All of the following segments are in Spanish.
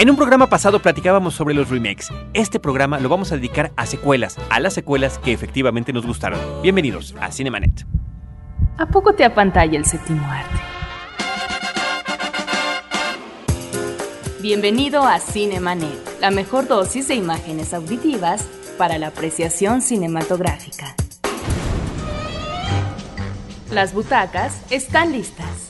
En un programa pasado platicábamos sobre los remakes. Este programa lo vamos a dedicar a secuelas, a las secuelas que efectivamente nos gustaron. Bienvenidos a Cinemanet. ¿A poco te apantalla el séptimo arte? Bienvenido a Cinemanet, la mejor dosis de imágenes auditivas para la apreciación cinematográfica. Las butacas están listas.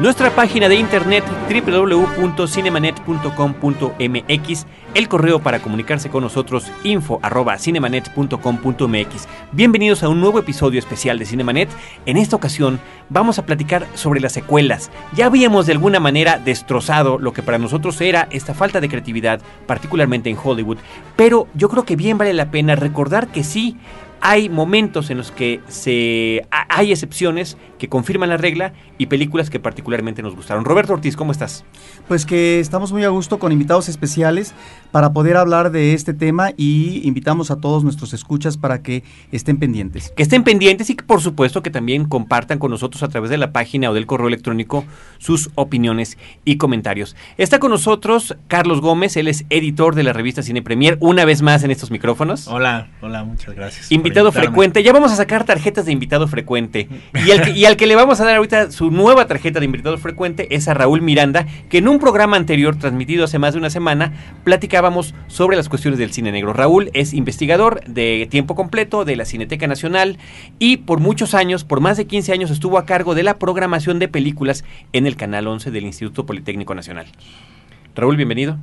Nuestra página de internet www.cinemanet.com.mx, el correo para comunicarse con nosotros info@cinemanet.com.mx. Bienvenidos a un nuevo episodio especial de Cinemanet. En esta ocasión vamos a platicar sobre las secuelas. Ya habíamos de alguna manera destrozado lo que para nosotros era esta falta de creatividad, particularmente en Hollywood, pero yo creo que bien vale la pena recordar que sí hay momentos en los que se hay excepciones que confirman la regla y películas que particularmente nos gustaron. Roberto Ortiz, ¿cómo estás? Pues que estamos muy a gusto con invitados especiales para poder hablar de este tema y invitamos a todos nuestros escuchas para que estén pendientes. Que estén pendientes y que por supuesto que también compartan con nosotros a través de la página o del correo electrónico sus opiniones y comentarios. Está con nosotros Carlos Gómez, él es editor de la revista Cine Premier, una vez más en estos micrófonos. Hola, hola, muchas gracias. Invitado frecuente, ya vamos a sacar tarjetas de invitado frecuente. Y al, que, y al que le vamos a dar ahorita su nueva tarjeta de invitado frecuente es a Raúl Miranda, que en un programa anterior transmitido hace más de una semana platicábamos sobre las cuestiones del cine negro. Raúl es investigador de tiempo completo de la Cineteca Nacional y por muchos años, por más de 15 años, estuvo a cargo de la programación de películas en el Canal 11 del Instituto Politécnico Nacional. Raúl, bienvenido.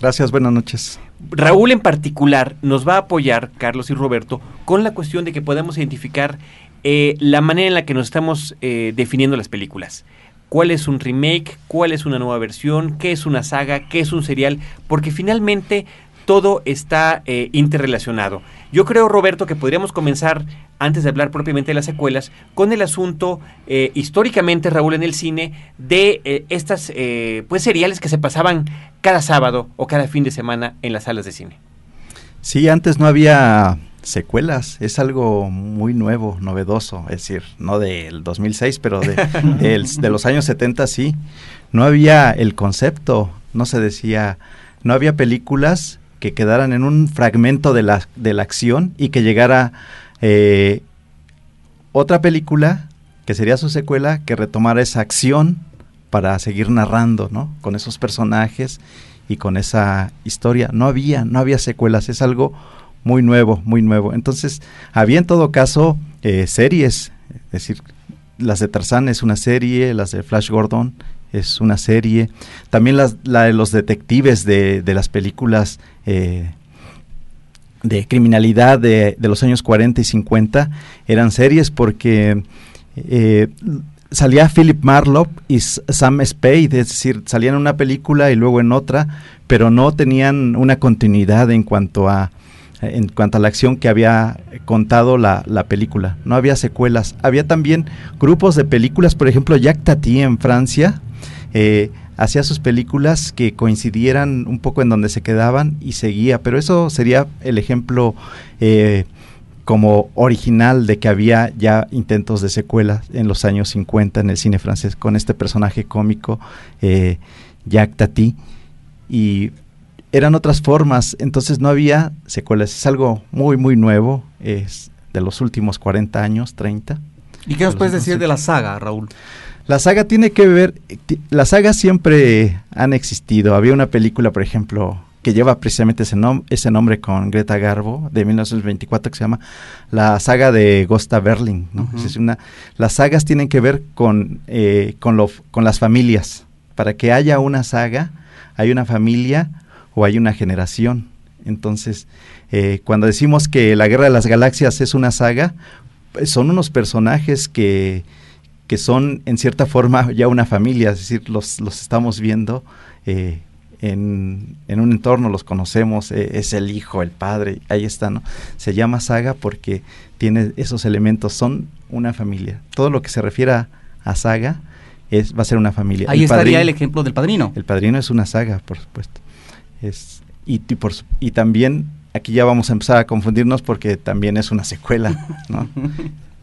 Gracias, buenas noches. Raúl en particular nos va a apoyar, Carlos y Roberto, con la cuestión de que podamos identificar eh, la manera en la que nos estamos eh, definiendo las películas. ¿Cuál es un remake? ¿Cuál es una nueva versión? ¿Qué es una saga? ¿Qué es un serial? Porque finalmente todo está eh, interrelacionado. Yo creo, Roberto, que podríamos comenzar, antes de hablar propiamente de las secuelas, con el asunto, históricamente, Raúl, en el cine, de estas pues seriales que se pasaban cada sábado o cada fin de semana en las salas de cine. Sí, antes no había secuelas. Es algo muy nuevo, novedoso. Es decir, no del 2006, pero de, de los años 70 sí. No había el concepto, no se decía, no había películas que quedaran en un fragmento de la, de la acción y que llegara eh, otra película, que sería su secuela, que retomara esa acción para seguir narrando, ¿no? Con esos personajes y con esa historia. No había, no había secuelas. Es algo muy nuevo, muy nuevo. Entonces, había en todo caso eh, series, es decir, las de Tarzán es una serie, las de Flash Gordon es una serie, también las, la de los detectives de, de las películas eh, de criminalidad de, de, los años 40 y 50 eran series porque eh, salía Philip Marlowe y Sam Spade, es decir, salían en una película y luego en otra, pero no tenían una continuidad en cuanto a en cuanto a la acción que había contado la, la, película. No había secuelas. Había también grupos de películas, por ejemplo, Jacques Tati en Francia eh, hacía sus películas que coincidieran un poco en donde se quedaban y seguía, pero eso sería el ejemplo eh, como original de que había ya intentos de secuelas en los años 50 en el cine francés con este personaje cómico, eh, Jacques Tati. Y eran otras formas, entonces no había secuelas. Es algo muy, muy nuevo, es de los últimos 40 años, 30. ¿Y qué nos puedes decir de la saga, Raúl? La saga tiene que ver, las sagas siempre han existido. Había una película, por ejemplo, que lleva precisamente ese, nom ese nombre con Greta Garbo, de 1924, que se llama la saga de Gosta Berling. ¿no? Uh -huh. es una, las sagas tienen que ver con, eh, con, lo, con las familias. Para que haya una saga, hay una familia o hay una generación. Entonces, eh, cuando decimos que la Guerra de las Galaxias es una saga, son unos personajes que, que, son en cierta forma ya una familia, es decir, los, los estamos viendo eh, en, un entorno, los conocemos, e, es el hijo, el padre, ahí está, ¿no? Se llama saga porque tiene esos elementos, son una familia. Todo lo que se refiere a, saga es, va a ser una familia. Ahí estaría el ejemplo del padrino. El padrino es una saga, por supuesto. Es, y, por, y también aquí ya vamos a empezar a confundirnos porque también es una secuela, ¿no?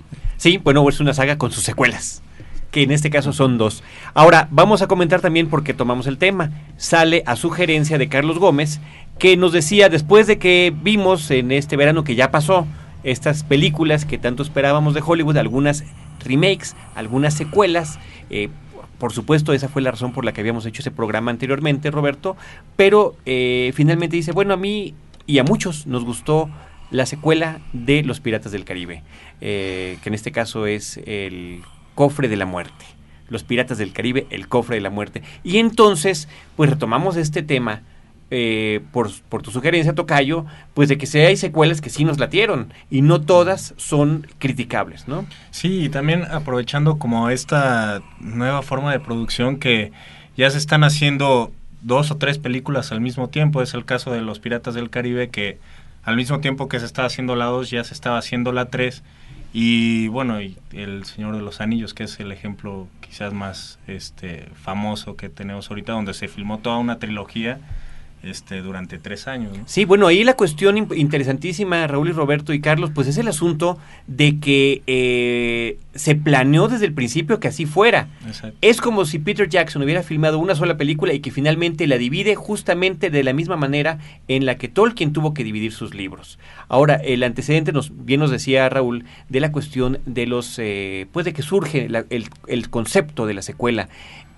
sí, bueno, es una saga con sus secuelas que en este caso son dos. Ahora, vamos a comentar también porque tomamos el tema. Sale a sugerencia de Carlos Gómez, que nos decía, después de que vimos en este verano que ya pasó, estas películas que tanto esperábamos de Hollywood, algunas remakes, algunas secuelas, eh, por supuesto, esa fue la razón por la que habíamos hecho ese programa anteriormente, Roberto, pero eh, finalmente dice, bueno, a mí y a muchos nos gustó la secuela de Los Piratas del Caribe, eh, que en este caso es el cofre de la muerte. Los Piratas del Caribe, el cofre de la muerte. Y entonces, pues retomamos este tema eh, por, por, tu sugerencia, Tocayo, pues de que si hay secuelas que sí nos latieron y no todas son criticables, ¿no? Sí, y también aprovechando como esta nueva forma de producción que ya se están haciendo dos o tres películas al mismo tiempo, es el caso de Los Piratas del Caribe que al mismo tiempo que se estaba haciendo la 2 ya se estaba haciendo la 3 y bueno, y El Señor de los Anillos, que es el ejemplo quizás más este, famoso que tenemos ahorita, donde se filmó toda una trilogía este, durante tres años. Sí, bueno, ahí la cuestión interesantísima, Raúl y Roberto y Carlos, pues es el asunto de que eh, se planeó desde el principio que así fuera. Es como si Peter Jackson hubiera filmado una sola película y que finalmente la divide justamente de la misma manera en la que Tolkien tuvo que dividir sus libros. Ahora, el antecedente nos bien nos decía Raúl de la cuestión de los, eh, pues de que surge el, el concepto de la secuela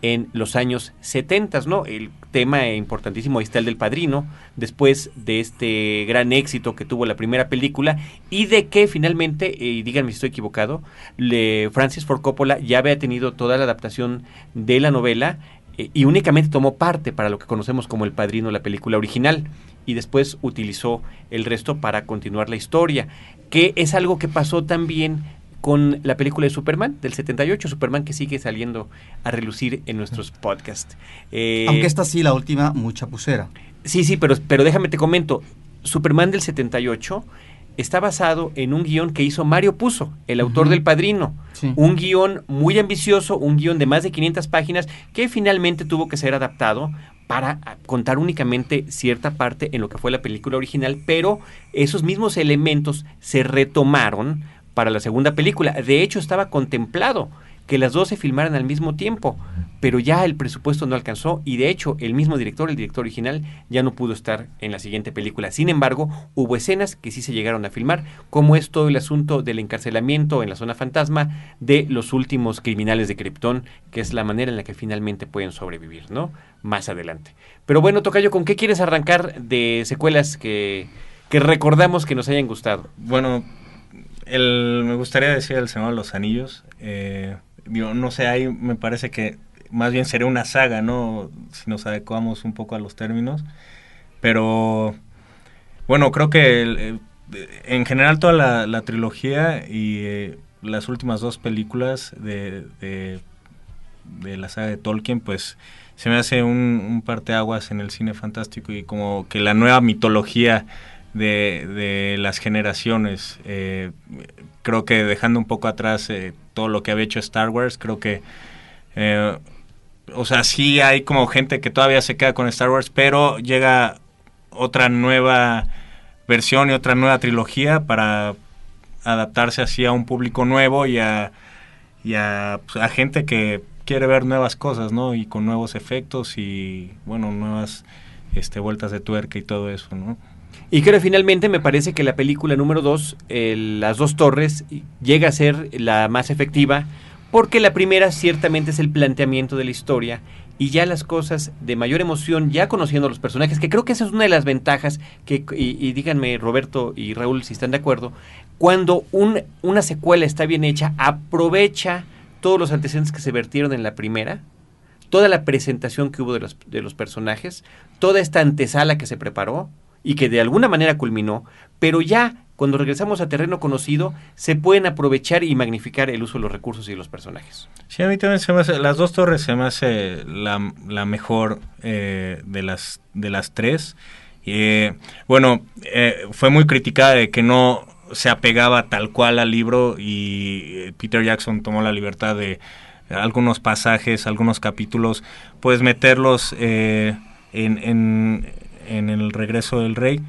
en los años 70, ¿no? El tema importantísimo ahí está el del padrino, después de este gran éxito que tuvo la primera película y de que finalmente, y díganme si estoy equivocado, le, Francis Ford Coppola ya había tenido toda la adaptación de la novela eh, y únicamente tomó parte para lo que conocemos como el padrino, la película original, y después utilizó el resto para continuar la historia, que es algo que pasó también con la película de Superman del 78, Superman que sigue saliendo a relucir en nuestros podcasts. Eh, Aunque esta sí, la última, mucha pusera. Sí, sí, pero, pero déjame te comento, Superman del 78 está basado en un guion que hizo Mario Puzo, el autor del Padrino. Un guion muy ambicioso, un guion de más de 500 páginas que finalmente tuvo que ser adaptado para contar únicamente cierta parte en lo que fue la película original, pero esos mismos elementos se retomaron para la segunda película. De hecho, estaba contemplado que las dos se filmaran al mismo tiempo, pero ya el presupuesto no alcanzó y de hecho el mismo director, el director original, ya no pudo estar en la siguiente película. Sin embargo, hubo escenas que sí se llegaron a filmar, como es todo el asunto del encarcelamiento en la zona fantasma de los últimos criminales de Krypton, que es la manera en la que finalmente pueden sobrevivir, ¿no? Más adelante. Pero bueno, Tocayo, ¿con qué quieres arrancar de secuelas que, que recordamos que nos hayan gustado? Bueno, el, me gustaría decir El Señor de los Anillos. Eh, no sé, ahí me parece que más bien sería una saga, ¿no? Si nos adecuamos un poco a los términos. Pero, bueno, creo que en general toda la, trilogía y eh, las últimas dos películas de, de, la saga de Tolkien, pues se me hace un, un parteaguas en el cine fantástico y como que la nueva mitología de, las generaciones. Eh, creo que dejando un poco atrás eh, todo lo que había hecho Star Wars, creo que, eh, o sea, sí hay como gente que todavía se queda con Star Wars, pero llega otra nueva versión y otra nueva trilogía para adaptarse así a un público nuevo y a, y a, pues, a gente que quiere ver nuevas cosas, ¿no? Y con nuevos efectos y, bueno, nuevas este, vueltas de tuerca y todo eso, ¿no? Y creo finalmente me parece que la película número 2, Las dos torres, llega a ser la más efectiva, porque la primera ciertamente es el planteamiento de la historia y ya las cosas de mayor emoción, ya conociendo a los personajes, que creo que esa es una de las ventajas, que, y, díganme Roberto y Raúl si están de acuerdo, cuando un, una secuela está bien hecha, aprovecha todos los antecedentes que se vertieron en la primera, toda la presentación que hubo de los personajes, toda esta antesala que se preparó, y que de alguna manera culminó, pero ya cuando regresamos a terreno conocido, se pueden aprovechar y magnificar el uso de los recursos y de los personajes. Sí, a mí también se me hace, las dos torres se me hace la, la mejor eh, de, las, de las tres. Eh, bueno, eh, fue muy criticada de que no se apegaba tal cual al libro y Peter Jackson tomó la libertad de algunos pasajes, algunos capítulos, pues meterlos en, en, en, el regreso del rey.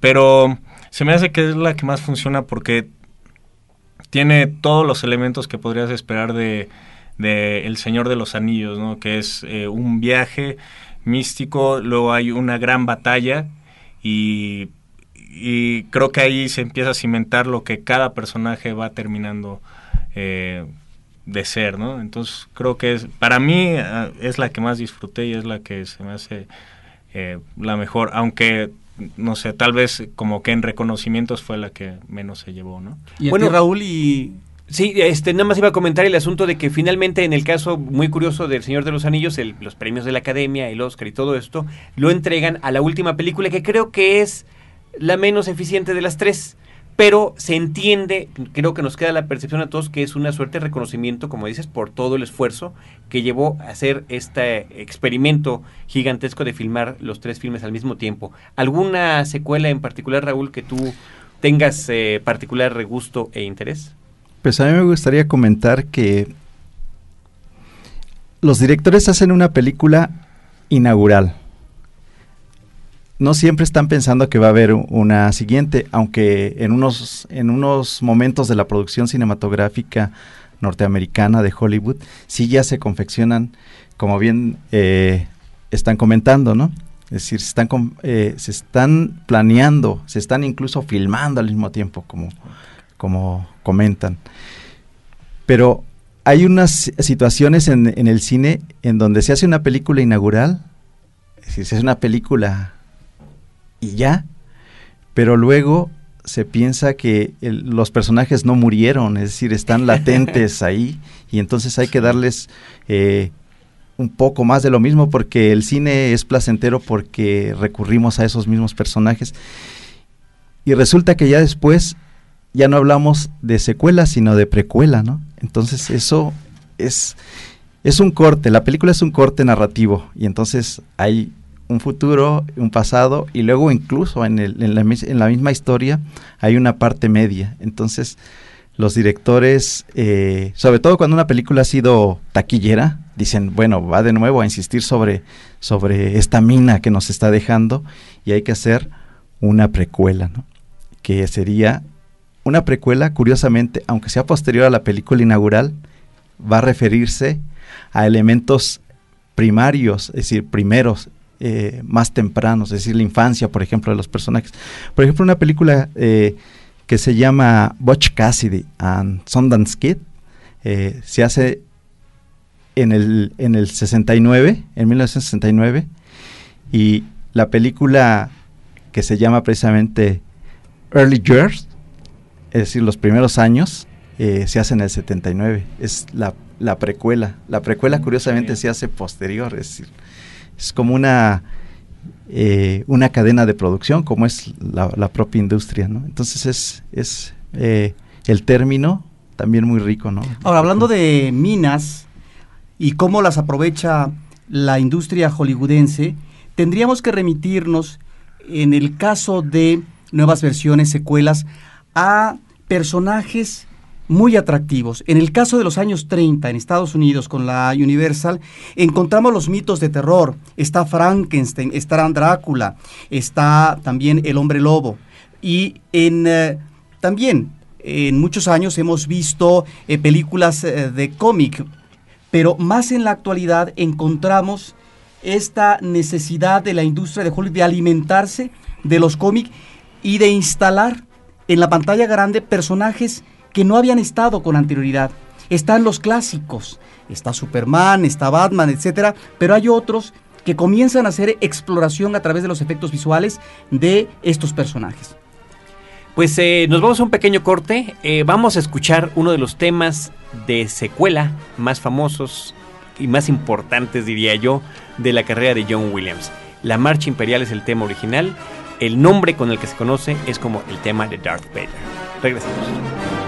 pero se me hace que es la que más funciona porque tiene todos los elementos que podrías esperar de, El Señor de los Anillos, ¿no? Que es eh, un viaje místico, luego hay una gran batalla y, y, creo que ahí se empieza a cimentar lo que cada personaje va terminando eh, de ser, ¿no? Entonces creo que es, para mí ah, es la que más disfruté y es la que se me hace eh, la mejor, aunque no sé, tal vez como que en reconocimientos fue la que menos se llevó, ¿no? Y bueno, Raúl y Sí, este, nada más iba a comentar el asunto de que finalmente en el caso muy curioso del Señor de los Anillos, los premios de la Academia, el Oscar y todo esto, lo entregan a la última película que creo que es la menos eficiente de las tres pero se entiende, creo que nos queda la percepción a todos que es una suerte de reconocimiento, como dices, por todo el esfuerzo que llevó a hacer este experimento gigantesco de filmar los tres filmes al mismo tiempo. ¿Alguna secuela en particular, Raúl, que tú tengas eh, particular regusto e interés? Pues a mí me gustaría comentar que los directores hacen una película inaugural no siempre están pensando que va a haber una siguiente, aunque en unos, en unos momentos de la producción cinematográfica norteamericana de Hollywood sí ya se confeccionan, como bien eh, están comentando, ¿no? Es decir, se están, eh, se están planeando, se están incluso filmando al mismo tiempo, como, como comentan. Pero hay unas situaciones en, en el cine en donde se hace una película inaugural, es decir, se hace una película y ya. Pero luego se piensa que los personajes no murieron, es decir, están latentes ahí y entonces hay que darles eh, un poco más de lo mismo porque el cine es placentero porque recurrimos a esos mismos personajes y resulta que ya después ya no hablamos de secuela sino de precuela, ¿no? Entonces eso es es un corte, la película es un corte narrativo y entonces hay un futuro, un pasado y luego incluso en, el, en, la, en, la, misma historia hay una parte media. Entonces los directores, eh, sobre todo cuando una película ha sido taquillera, dicen, bueno, va de nuevo a insistir sobre, sobre esta mina que nos está dejando y hay que hacer una precuela, ¿no? que sería una precuela, curiosamente, aunque sea posterior a la película inaugural, va a referirse a elementos primarios, es decir, primeros eh, más tempranos, es decir, la infancia, por ejemplo, de los personajes. Por ejemplo, una película eh, que se llama Butch Cassidy and Sundance Kid, eh, se hace en el, en el 69, en 1969, y la película que se llama precisamente Early Years, es decir, los primeros años, se hace en el 79, es la, la precuela. La precuela curiosamente se hace posterior, es decir, es como una, eh, una cadena de producción, como es la, propia industria, ¿no? Entonces es, es eh, el término también muy rico, ¿no? Ahora, hablando de minas y cómo las aprovecha la industria hollywoodense, tendríamos que remitirnos, en el caso de nuevas versiones, secuelas, a personajes muy atractivos. En el caso de los años 30 en Estados Unidos con la Universal, encontramos los mitos de terror. Está Frankenstein, está Drácula, está también el hombre lobo. Y en, eh, también en muchos años hemos visto eh, películas eh, de cómic, pero más en la actualidad encontramos esta necesidad de la industria de Hollywood de alimentarse de los cómics y de instalar en la pantalla grande personajes que no habían estado con anterioridad. Están los clásicos, está Superman, está Batman, etcétera, pero hay otros que comienzan a hacer exploración a través de los efectos visuales de estos personajes. Pues eh, nos vamos a un pequeño corte. Eh, vamos a escuchar uno de los temas de secuela más famosos y más importantes, diría yo, de la carrera de John Williams. La Marcha Imperial es el tema original el nombre con el que se conoce es como el tema de Darth Vader. Regresamos.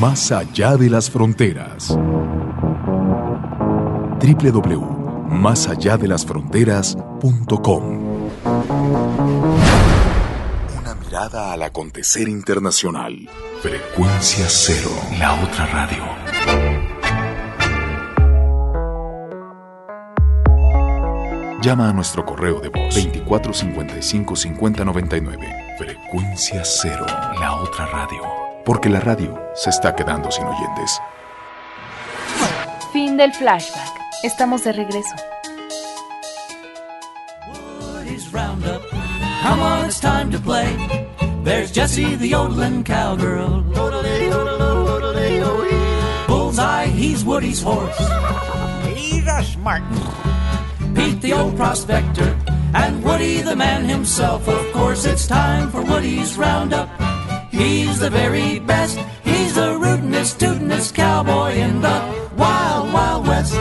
más allá de las fronteras. www.másalladelasfronteras.com Una mirada al acontecer internacional. Frecuencia cero. La otra radio. Llama a nuestro correo de voz 2455 5099. Frecuencia cero. La otra radio. Porque la radio se está quedando sin oyentes. Fin del flashback. Estamos de regreso. Roundup. Come on, it's time to play. There's Jessie the yodeling cowgirl. Bullseye, he's Woody's horse. He's a smart Pete the old prospector. And Woody the man himself. Of course, it's time for Woody's Roundup. He's the very best. He's the rootinest, tootinest cowboy in the wild, wild west.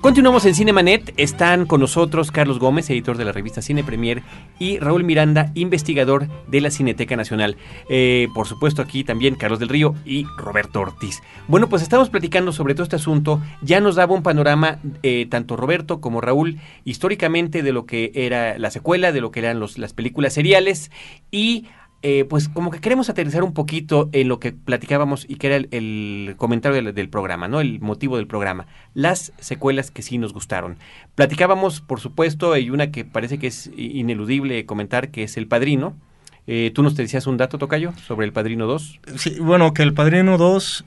Continuamos en Cinemanet. Están con nosotros Carlos Gómez, editor de la revista Cine Premier, y Raúl Miranda, investigador de la Cineteca Nacional. Eh, por supuesto, aquí también Carlos del Río y Roberto Ortiz. Bueno, pues estamos platicando sobre todo este asunto. Ya nos daba un panorama, eh, tanto Roberto como Raúl, históricamente de lo que era la secuela, de lo que eran los, las películas seriales y eh, pues como que queremos aterrizar un poquito en lo que platicábamos y que era el, comentario del, del, programa, ¿no? El motivo del programa. Las secuelas que sí nos gustaron. Platicábamos, por supuesto, hay una que parece que es ineludible comentar, que es El Padrino. Eh, Tú nos te decías un dato, Tocayo, sobre El Padrino 2. Sí, bueno, que El Padrino 2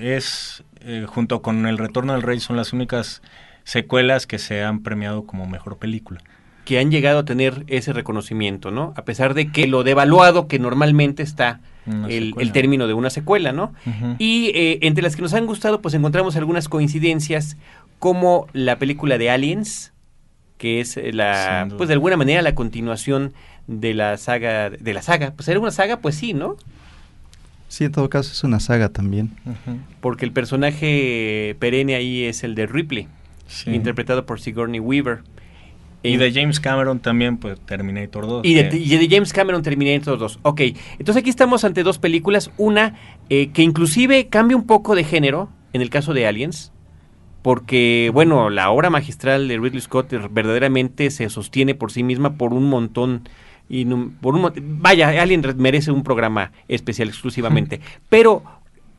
es, eh, junto con El Retorno del Rey, son las únicas secuelas que se han premiado como mejor película que han llegado a tener ese reconocimiento, ¿no? A pesar de que lo devaluado que normalmente está el, el, término de una secuela, ¿no? Uh -huh. Y eh, entre las que nos han gustado, pues encontramos algunas coincidencias, como la película de Aliens, que es la, pues de alguna manera la continuación de la saga, de la saga. Pues era una saga, pues sí, ¿no? Sí, en todo caso es una saga también. Uh -huh. Porque el personaje perenne ahí es el de Ripley, sí. interpretado por Sigourney Weaver. Y de James Cameron también, pues Terminator 2. Y de, y de, James Cameron Terminator 2. Ok, entonces aquí estamos ante dos películas. Una eh, que inclusive cambia un poco de género, en el caso de Aliens. Porque, bueno, la obra magistral de Ridley Scott verdaderamente se sostiene por sí misma por un montón. Y por un, vaya, Alien merece un programa especial exclusivamente. Pero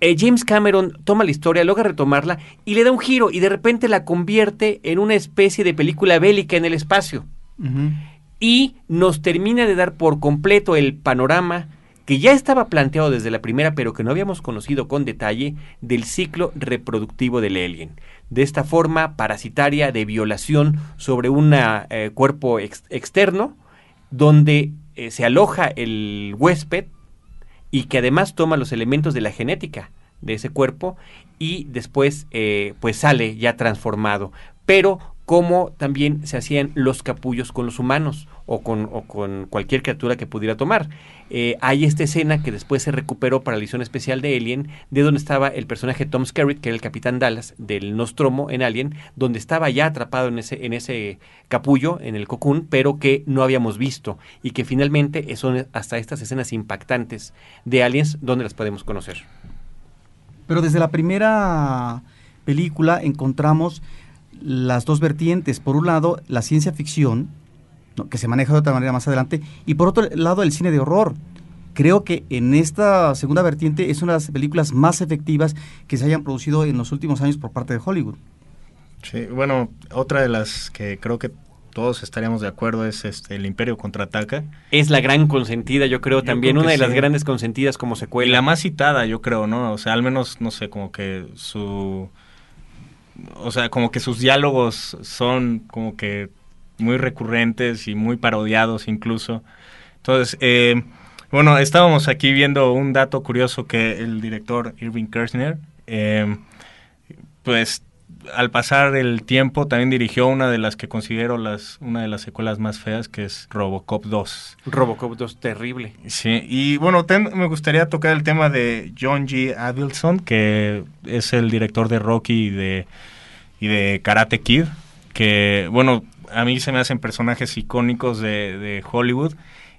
eh, James Cameron toma la historia, logra retomarla y le da un giro y de repente la convierte en una especie de película bélica en el espacio. Uh -huh. Y nos termina de dar por completo el panorama que ya estaba planteado desde la primera, pero que no habíamos conocido con detalle, del ciclo reproductivo del alien. De esta forma parasitaria de violación sobre un eh, cuerpo ex externo, donde eh, se aloja el huésped y que además toma los elementos de la genética de ese cuerpo y después eh, pues sale ya transformado, pero cómo también se hacían los capullos con los humanos o con, o con cualquier criatura que pudiera tomar. Eh, hay esta escena que después se recuperó para la edición especial de Alien, de donde estaba el personaje Tom Skerritt, que era el capitán Dallas del Nostromo en Alien, donde estaba ya atrapado en ese, en ese capullo, en el cocoon, pero que no habíamos visto y que finalmente son hasta estas escenas impactantes de Aliens donde las podemos conocer. Pero desde la primera película encontramos las dos vertientes. Por un lado, la ciencia ficción, ¿no? que se maneja de otra manera más adelante, y por otro lado, el cine de horror. Creo que en esta segunda vertiente es una de las películas más efectivas que se hayan producido en los últimos años por parte de Hollywood. Sí, bueno, otra de las que creo que todos estaríamos de acuerdo es este El Imperio contraataca. Es la gran consentida, yo creo, Yo también creo una de las grandes consentidas como Y secuela. la más citada, yo creo, ¿no? O sea, al menos, no sé, como que su... O sea, como que sus diálogos son como que muy recurrentes y muy parodiados incluso. Entonces, eh, bueno, estábamos aquí viendo un dato curioso que el director Irving Kershner, eh, pues al pasar el tiempo también dirigió una de las que considero las una de las secuelas más feas que es Robocop 2. Robocop 2, terrible. Sí, y bueno, ten- me gustaría tocar el tema de John G. Avildsen, que es el director de Rocky y de, y de Karate Kid, que, bueno, a mí se me hacen personajes icónicos de, de Hollywood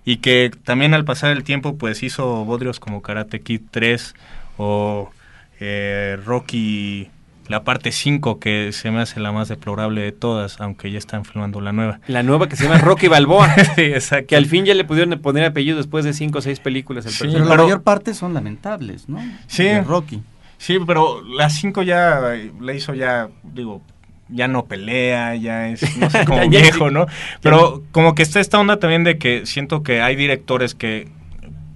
y que también al pasar el tiempo pues hizo bodrios como Karate Kid 3 o eh, Rocky, la parte 5, que se me hace la más deplorable de todas, aunque ya están filmando la nueva. La nueva que se llama Rocky Balboa, Sí, exacto. que al fin ya le pudieron poner apellido después de cinco o seis películas. al Sí, Pero la pero- mayor parte son lamentables, ¿no? Sí. De Rocky. Sí, pero la 5 ya eh, la hizo ya, digo, ya no pelea, ya es, no sé, como viejo. ¿no? Pero como que está esta onda también de que siento que hay directores que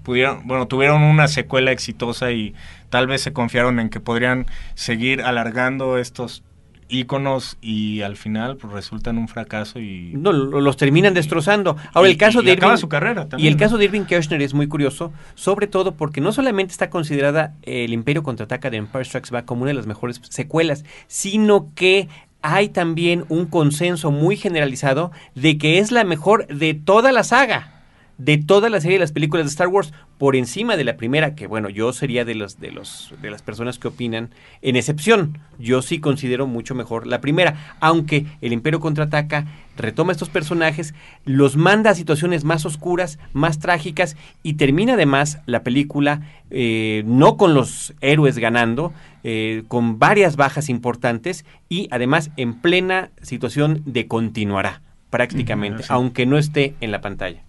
pudieron, bueno, tuvieron una secuela exitosa y tal vez se confiaron en que podrían seguir alargando estos íconos y al final pues resultan un fracaso y No, lo- los terminan destrozando. Ahora, y- el caso y de acaba Irving, su carrera y también, el ¿no? caso de Irving Kirchner es muy curioso, sobre todo porque no solamente está considerada el Imperio contraataca de Empire Strikes Back como una de las mejores secuelas, sino que hay también un consenso muy generalizado de que es la mejor de toda la saga. De toda la serie de las películas de Star Wars, por encima de la primera, que bueno, yo sería de los de los de las personas que opinan, en excepción, yo sí considero mucho mejor la primera, aunque el Imperio contraataca, retoma estos personajes, los manda a situaciones más oscuras, más trágicas, y termina además la película eh, no con los héroes ganando, eh, con varias bajas importantes, y además en plena situación de continuará, prácticamente, sí. aunque no esté en la pantalla.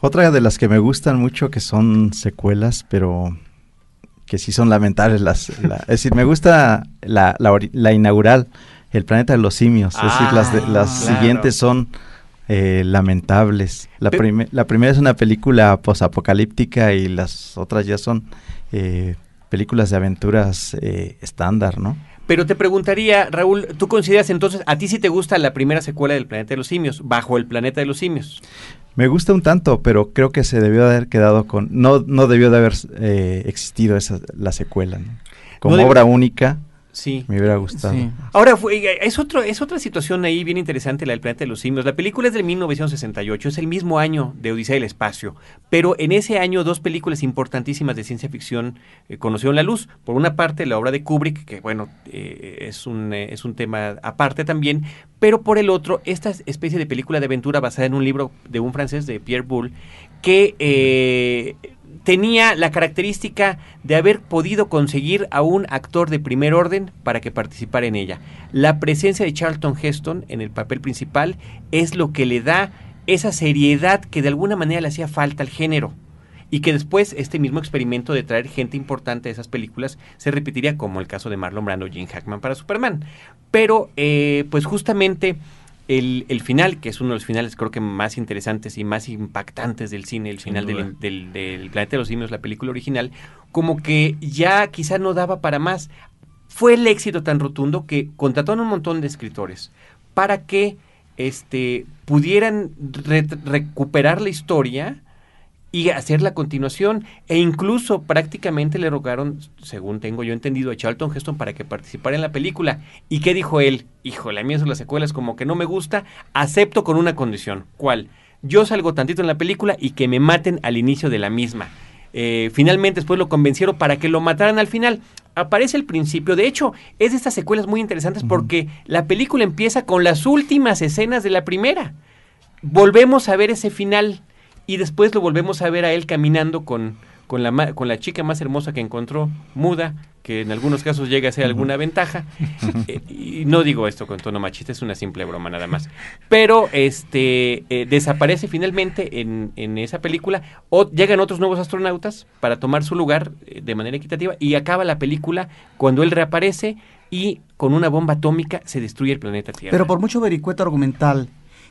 Otra de las que me gustan mucho que son secuelas, pero que sí son lamentables. Las, la- es decir, me gusta la, la inaugural, El planeta de los simios. es decir, las, de- Ah, las claro. siguientes son eh, lamentables. La, primera es una película posapocalíptica y las otras ya son eh, películas de aventuras eh, estándar, ¿no? Pero te preguntaría, Raúl, ¿tú consideras entonces, a ti sí te gusta la primera secuela del Planeta de los Simios, bajo el Planeta de los Simios? Me gusta un tanto, pero creo que se debió de haber quedado con... No, no debió de haber eh, existido esa, la secuela, ¿no? Como No obra única, Sí. me hubiera gustado. Sí. Ahora, fue- es, otro, es otra situación ahí bien interesante la del Planeta de los Simios. La película es del 1968, es el mismo año de Odisea del Espacio, pero en ese año dos películas importantísimas de ciencia ficción eh, conocieron la luz. Por una parte, la obra de Kubrick, que bueno, eh, es, un, eh, es un tema aparte también, pero por el otro, esta especie de película de aventura basada en un libro de un francés, de Pierre Boulle, que eh, tenía la característica de haber podido conseguir a un actor de primer orden para que participara en ella. La presencia de Charlton Heston en el papel principal es lo que le da esa seriedad que de alguna manera le hacía falta al género. Y que después este mismo experimento de traer gente importante a esas películas se repetiría como el caso de Marlon Brando o Gene Hackman para Superman. Pero eh, pues justamente el, el final, que es uno de los finales creo que más interesantes y más impactantes del cine, el final del, del, del Planeta de los Simios, la película original, como que ya quizá no daba para más. Fue el éxito tan rotundo que contrataron un montón de escritores para que este, pudieran re- recuperar la historia y hacer la continuación e incluso prácticamente le rogaron, según tengo yo entendido, a Charlton Heston para que participara en la película. ¿Y qué dijo él? Híjole, a mí eso las secuelas como que no me gusta, acepto con una condición. ¿Cuál? Yo salgo tantito en la película y que me maten al inicio de la misma. Eh, finalmente después lo convencieron para que lo mataran al final. Aparece el principio, de hecho, es de estas secuelas muy interesantes porque la película empieza con las últimas escenas de la primera. Volvemos a ver ese final y después lo volvemos a ver a él caminando con, con, la, con la chica más hermosa que encontró, muda, que en algunos casos llega a ser alguna ventaja. Eh, y no digo esto con tono machista, es una simple broma nada más. Pero este eh, desaparece finalmente en, en esa película. O llegan otros nuevos astronautas para tomar su lugar eh, de manera equitativa y acaba la película cuando él reaparece y con una bomba atómica se destruye el planeta Tierra. Pero por mucho vericueto argumental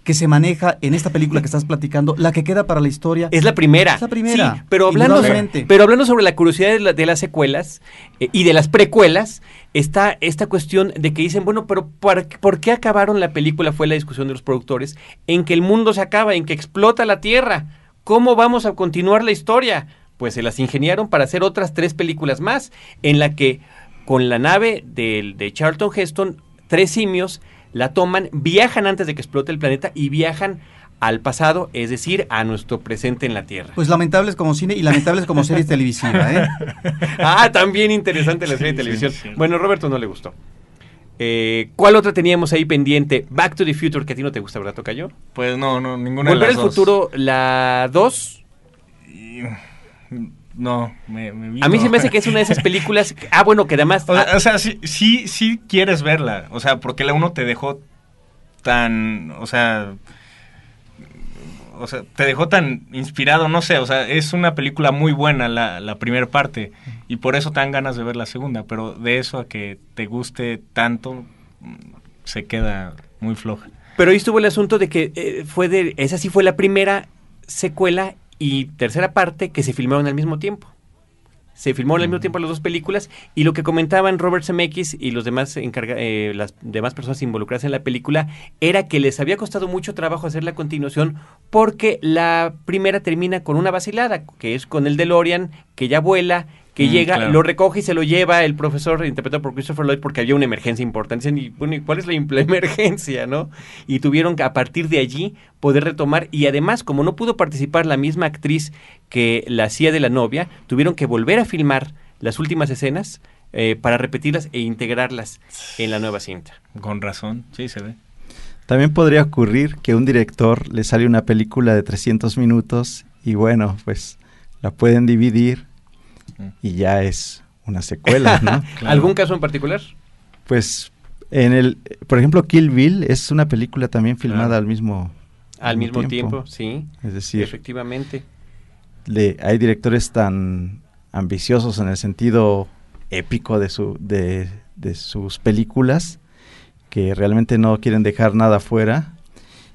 que se maneja en esta película que estás platicando, la que queda para la historia Es la primera. Es la primera, Sí, pero hablando, pero hablando sobre la curiosidad de, la- de las secuelas eh, y de las precuelas, está esta cuestión de que dicen, bueno, pero ¿por, por qué acabaron la película? Fue la discusión de los productores, en que el mundo se acaba, en que explota la Tierra. ¿Cómo vamos a continuar la historia? Pues se las ingeniaron para hacer otras tres películas más, en la que con la nave del- de Charlton Heston, tres simios la toman, viajan antes de que explote el planeta y viajan al pasado, es decir, a nuestro presente en la Tierra. Pues lamentables como cine y lamentables como series televisivas, ¿eh? ah, también interesante la serie de televisión. sí, sí. Bueno, Roberto no le gustó. Eh, ¿Cuál otra teníamos ahí pendiente? Back to the Future, que a ti no te gusta, ¿verdad, Tocayo? Pues no, no, ninguna Volver de al las dos. futuro, la 2. No, me, me A mí se me hace que es una de esas películas. que- ah, bueno, que además. O sea, ah, o sea, sí, sí, sí quieres verla. O sea, porque la uno te dejó tan. O sea. O sea, te dejó tan inspirado, no sé, o sea, es una película muy buena la, la primera parte y por eso te dan ganas de ver la segunda, pero de eso a que te guste tanto, mm, se queda muy floja. pero ahí estuvo el asunto de que eh, fue de. Esa sí fue la primera secuela y tercera parte que se filmaron al mismo tiempo. Se filmaron al mismo tiempo las dos películas y lo que comentaban Robert Zemeckis y los demás encarga- eh, las demás personas involucradas en la película era que les había costado mucho trabajo hacer la continuación porque la primera termina con una vacilada, que es con el DeLorean que ya vuela, que Mm, llega, claro. lo recoge y se lo lleva el profesor interpretado por Christopher Lloyd porque había una emergencia importante. Dicen, y, bueno, ¿y cuál es la emergencia, no? Y tuvieron que a partir de allí poder retomar y además como no pudo participar la misma actriz que la hacía de la novia, tuvieron que volver a filmar las últimas escenas eh, para repetirlas e integrarlas en la nueva cinta. Con razón, sí se ve. También podría ocurrir que un director le sale una película de 300 minutos y bueno, pues la pueden dividir y ya es una secuela, ¿no? Claro. ¿Algún caso en particular? Pues en el, por ejemplo, Kill Bill es una película también filmada Claro. al mismo Al mismo tiempo, sí, Es decir, efectivamente. le- hay directores tan ambiciosos en el sentido épico de, su, de, de sus películas que realmente no quieren dejar nada fuera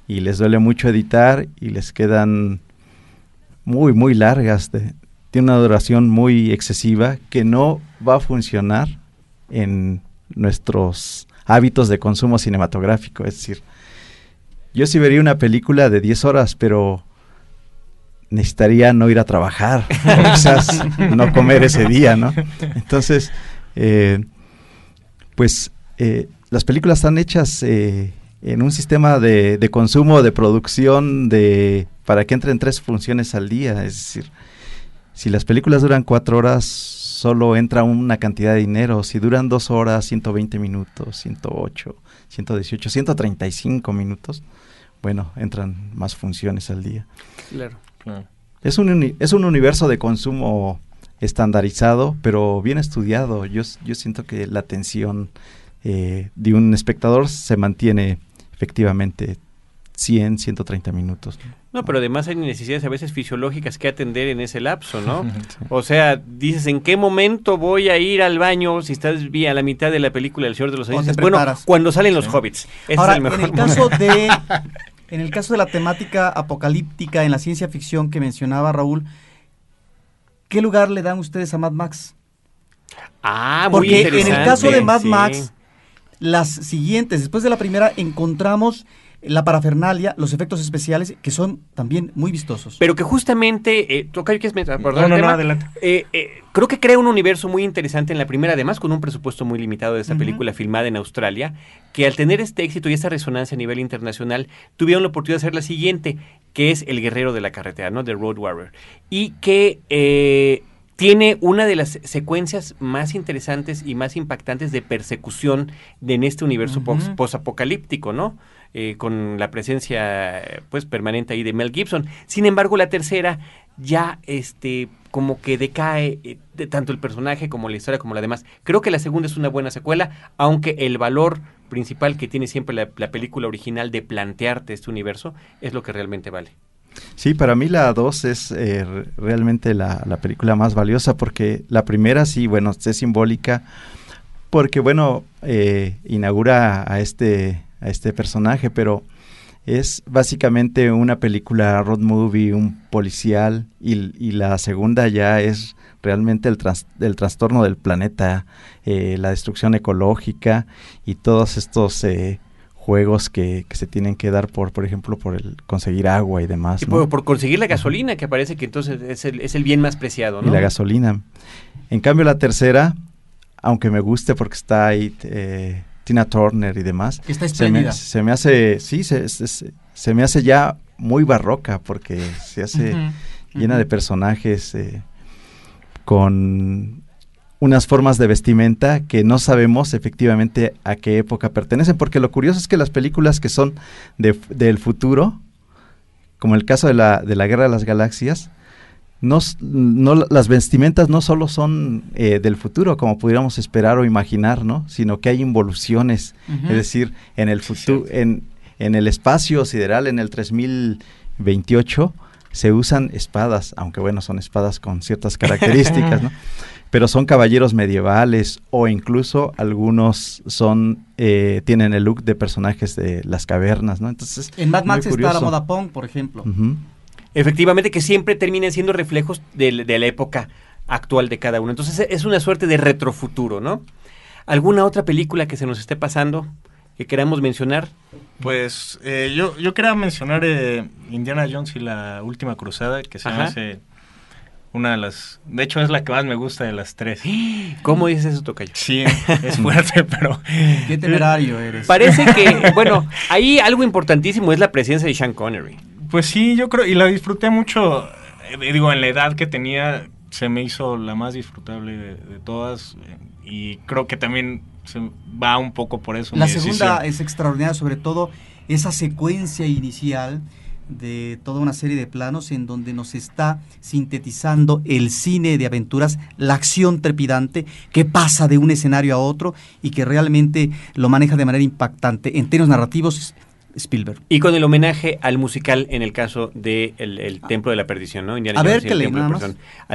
y les duele mucho editar y les quedan muy, muy largas. de- tiene una duración muy excesiva que no va a funcionar en nuestros hábitos de consumo cinematográfico. Es decir, yo sí vería una película de 10 horas, pero necesitaría no ir a trabajar, o quizás no comer ese día, ¿no? Entonces, eh, pues eh, las películas están hechas eh, en un sistema de, de consumo, de producción, de para que entren tres funciones al día. Es decir, si las películas duran cuatro horas, solo entra una cantidad de dinero. Si duran dos horas, 120 minutos, 108, 118, 135 minutos, bueno, entran más funciones al día. Claro. Claro. Es un, uni- es un universo de consumo estandarizado, pero bien estudiado. Yo, yo siento que la atención eh, de un espectador se mantiene efectivamente 100, 130 minutos. No, pero además hay necesidades a veces fisiológicas que atender en ese lapso, ¿no? O sea, dices, ¿en qué momento voy a ir al baño si estás vi- a la mitad de la película El Señor de los Anillos? Bueno, cuando salen los Sí. hobbits. Ese Ahora, es el mejor en el caso momento. de en el caso de la temática apocalíptica en la ciencia ficción que mencionaba Raúl, ¿qué lugar le dan ustedes a Mad Max? Ah, muy Porque en el caso de Mad sí. Max, las siguientes, después de la primera, encontramos la parafernalia, los efectos especiales, que son también muy vistosos. Pero que justamente, eh, ¿tú, quieres abordar No, el no, no, adelante. Eh, eh, creo que crea un universo muy interesante en la primera, además con un presupuesto muy limitado de esta Ujú. película filmada en Australia, que al tener este éxito y esta resonancia a nivel internacional, tuvieron la oportunidad de hacer la siguiente, que es El Guerrero de la Carretera, ¿no? The Road Warrior. Y que eh, tiene una de las secuencias más interesantes y más impactantes de persecución de, en este universo Ujú. post- posapocalíptico, ¿no? Eh, con la presencia pues permanente ahí de Mel Gibson. Sin embargo, la tercera ya este como que decae eh, de tanto el personaje como la historia como la demás. Creo que la segunda es una buena secuela, aunque el valor principal que tiene siempre la, la película original de plantearte este universo es lo que realmente vale. Sí, para mí la 2 es eh, re- realmente la, la película más valiosa porque la primera sí, bueno, es simbólica porque, bueno, eh, inaugura a este, a este personaje, pero es básicamente una película road movie, un policial y, y la segunda ya es realmente el, el trastorno del planeta, eh, la destrucción ecológica y todos estos... eh, juegos que, que se tienen que dar por, por ejemplo, por el conseguir agua y demás. Y ¿no? por, conseguir la gasolina, que parece que entonces es el, es el bien más preciado, y ¿no? la gasolina. En cambio, la tercera, aunque me guste porque está ahí eh, Tina Turner y demás, Que está se me, espléndida. se me hace, sí, se, se- se- se me hace ya muy barroca porque se hace llena de personajes eh, con unas formas de vestimenta que no sabemos efectivamente a qué época pertenecen, porque lo curioso es que las películas que son de- del futuro, como el caso de la, de la Guerra de las Galaxias, no, no las vestimentas no solo son eh, del futuro, como pudiéramos esperar o imaginar, ¿no? sino que hay involuciones, es decir, en el futuro, en, en el espacio sideral, en el 3028, se usan espadas, aunque bueno, son espadas con ciertas características, ¿no? Pero son caballeros medievales o incluso algunos son eh, tienen el look de personajes de las cavernas, ¿no? Entonces En Mad muy Max está la moda punk, por ejemplo. Efectivamente, que siempre terminan siendo reflejos de, de la época actual de cada uno. Entonces es una suerte de retrofuturo, ¿no? ¿Alguna otra película que se nos esté pasando que queramos mencionar? Pues eh, yo, yo quería mencionar eh, Indiana Jones y la última cruzada, que se me hace una de las... De hecho es la que más me gusta de las tres. ¿Cómo dices eso, Tocayo? Sí, es fuerte, pero... Qué temerario eres. Parece que, bueno, ahí algo importantísimo es la presencia de Sean Connery. Pues sí, yo creo, y la disfruté mucho, eh, digo, en la edad que tenía, se me hizo la más disfrutable de, de todas, y creo que también se va un poco por eso. La segunda decisión. es extraordinaria, sobre todo esa secuencia inicial de toda una serie de planos en donde nos está sintetizando el cine de aventuras, la acción trepidante que pasa de un escenario a otro y que realmente lo maneja de manera impactante. En términos narrativos, Spielberg. Y con el homenaje al musical en el caso de el, el Templo de la Perdición, ¿no? Indiana A Berkeley. Al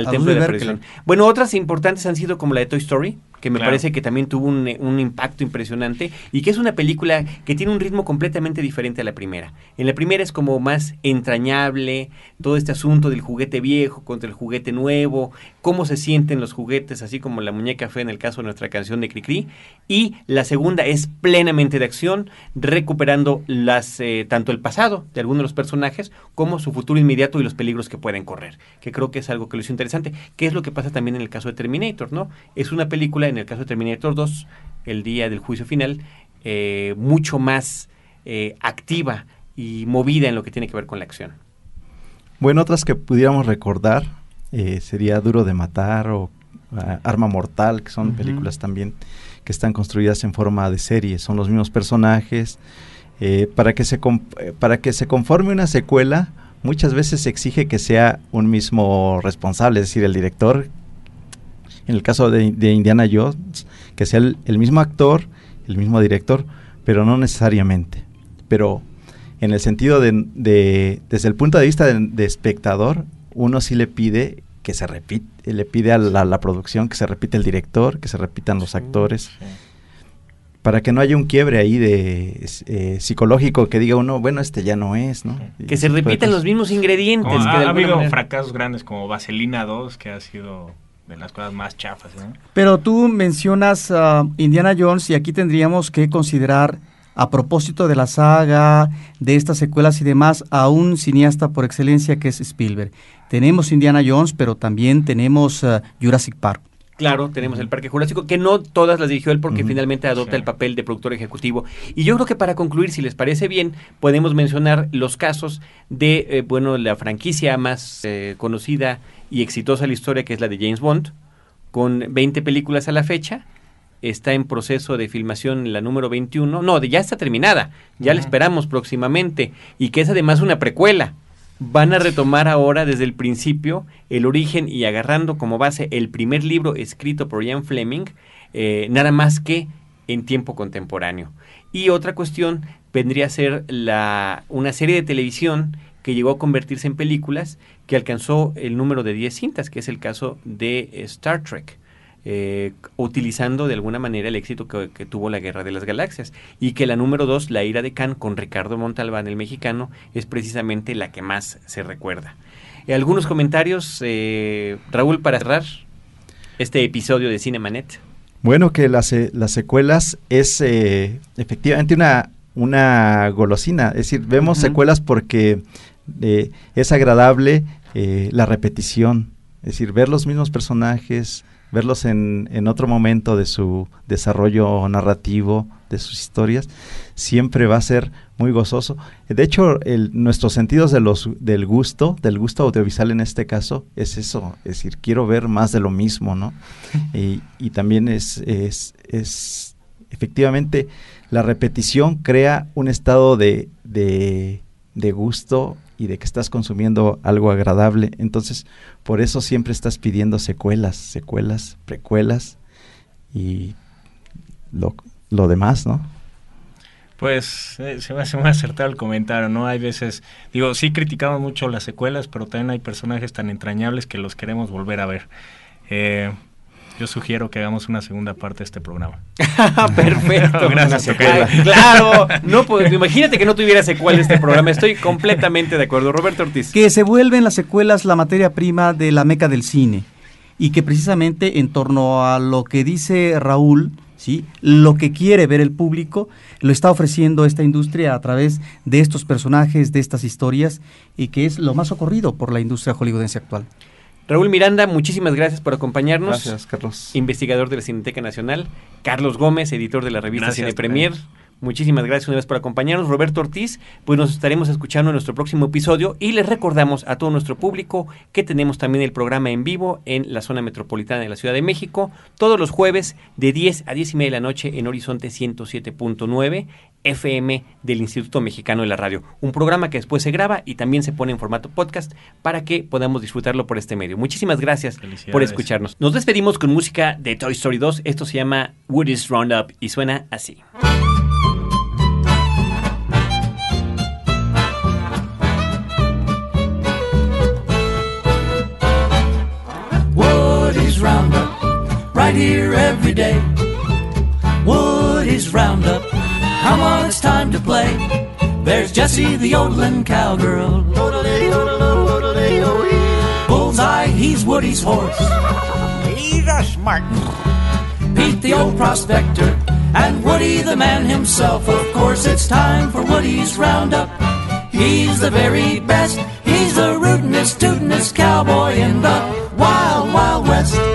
Templo de la Berkeley. Perdición. Bueno, otras importantes han sido como la de Toy Story, que me Claro. parece que también tuvo un, eh, un impacto impresionante y que es una película que tiene un ritmo completamente diferente a la primera. En la primera es como más entrañable, todo este asunto del juguete viejo contra el juguete nuevo, cómo se sienten los juguetes, así como la muñeca fea en el caso de nuestra canción de Cricri. Y la segunda es plenamente de acción, recuperando las eh, tanto el pasado de algunos de los personajes como su futuro inmediato y los peligros que pueden correr, que creo que es algo que lo hizo interesante, que es lo que pasa también en el caso de Terminator, ¿no? Es una película, en el caso de Terminator 2, el día del juicio final, eh, mucho más eh, activa y movida en lo que tiene que ver con la acción. Bueno, otras que pudiéramos recordar eh, sería Duro de Matar o ah, Arma Mortal, que son películas también que están construidas en forma de serie, son los mismos personajes. Para, que se para que se conforme una secuela, muchas veces se exige que sea un mismo responsable, es decir, el director. En el caso de, de Indiana Jones, que sea el, el mismo actor, el mismo director, pero no necesariamente. Pero en el sentido de, de- desde el punto de vista de, de espectador, uno sí le pide que se repite, le pide a la, la producción que se repita el director, que se repitan los actores, Sí. para que no haya un quiebre ahí de eh, psicológico que diga uno, bueno, este ya no es, ¿no? Y Que se repitan los mismos ingredientes. Como que ha, habido manera- fracasos grandes como Vaselina 2, que ha sido de las cosas más chafas, ¿no? Pero tú mencionas a Indiana Jones y aquí tendríamos que considerar a propósito de la saga, de estas secuelas y demás, a un cineasta por excelencia que es Spielberg. Tenemos Indiana Jones, pero también tenemos uh, Jurassic Park. Claro, tenemos el Parque Jurásico, que no todas las dirigió él porque finalmente adopta Sí. el papel de productor ejecutivo. Y yo creo que para concluir, si les parece bien, podemos mencionar los casos de, eh, bueno, la franquicia más eh, conocida y exitosa de la historia, que es la de James Bond, con 20 películas a la fecha. Está en proceso de filmación la número 21. No, de- ya está terminada. Ya la esperamos próximamente. Y que es además una precuela. Van a retomar ahora desde el principio el origen y agarrando como base el primer libro escrito por Ian Fleming, eh, nada más que en tiempo contemporáneo. Y otra cuestión vendría a ser la, una serie de televisión que llegó a convertirse en películas que alcanzó el número de 10 cintas, que es el caso de eh, Star Trek. Eh, utilizando de alguna manera el éxito que, que tuvo la Guerra de las Galaxias y que la número 2, La ira de Khan, con Ricardo Montalbán, el mexicano, es precisamente la que más se recuerda. Eh, algunos comentarios, eh, Raúl, para cerrar este episodio de Cinemanet. Bueno, que las, las secuelas es eh, efectivamente una, una golosina. Es decir, vemos secuelas porque eh, es agradable eh, la repetición. Es decir, ver los mismos personajes, verlos en, en otro momento de su desarrollo narrativo, de sus historias, siempre va a ser muy gozoso. De hecho, el- nuestros sentidos de los, del gusto, del gusto audiovisual en este caso, es eso. Es decir, quiero ver más de lo mismo, ¿no? Y, y también es, es, es, efectivamente, la repetición crea un estado de, de, de gusto y de que estás consumiendo algo agradable. Entonces, por eso siempre estás pidiendo secuelas, secuelas, precuelas y lo, lo demás, ¿no? Pues eh, se me hace muy acertado el comentario, ¿no? Hay veces, digo, sí criticamos mucho las secuelas, pero también hay personajes tan entrañables que los queremos volver a ver. Eh, yo sugiero que hagamos una segunda parte de este programa. Perfecto. Gracias, claro. No, pues, imagínate que no tuviera secuela este programa. Estoy completamente de acuerdo. Roberto Ortiz. que se vuelven las secuelas la materia prima de la meca del cine y que precisamente en torno a lo que dice Raúl, ¿sí? lo que quiere ver el público, lo está ofreciendo esta industria a través de estos personajes, de estas historias, y que es lo más ocurrido por la industria hollywoodense actual. Raúl Miranda, muchísimas gracias por acompañarnos. Gracias, Carlos. Investigador de la Cineteca Nacional. Carlos Gómez, editor de la revista Gracias, Cine Premier. Muchísimas gracias una vez por acompañarnos. Roberto Ortiz, pues nos estaremos escuchando en nuestro próximo episodio y les recordamos a todo nuestro público que tenemos también el programa en vivo en la zona metropolitana de la Ciudad de México todos los jueves de 10 a 10 y media de la noche en Horizonte 107.9 FM del Instituto Mexicano de la Radio. Un programa que después se graba y también se pone en formato podcast para que podamos disfrutarlo por este medio. Muchísimas gracias por escucharnos. Nos despedimos con música de Toy Story 2. Esto se llama Woody's Roundup y suena así. Right here every day. Woody's Roundup, come on, it's time to play. There's Jesse the yodeling cowgirl. Bullseye, he's Woody's horse. He's a smart Pete the old prospector, and Woody the man himself. Of course, it's time for Woody's Roundup. He's the very best. He's the rootinest, tootinest cowboy in the wild, wild west.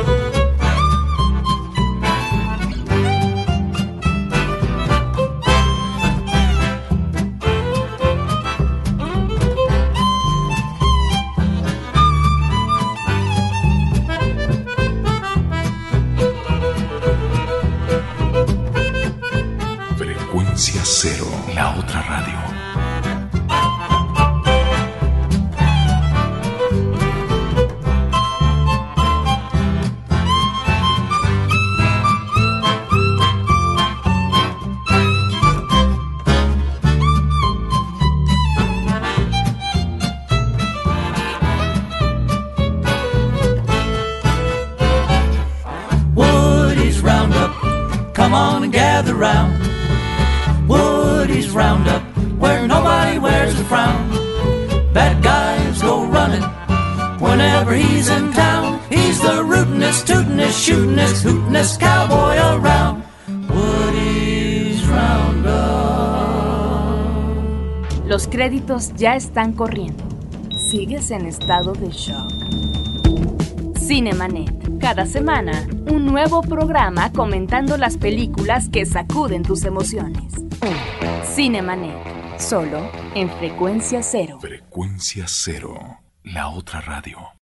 And gather round. Woody's Roundup, where nobody wears a frown. Bad guys go running whenever he's in town. He's the rootinest, tootinest, shootinest, hootinest cowboy around. Woody's Roundup. Los créditos ya están corriendo. Sigues en estado de shock. Cinemanet. Cada semana, un nuevo programa comentando las películas que sacuden tus emociones. Cinemanet. Solo en frecuencia cero. Frecuencia cero, la otra radio.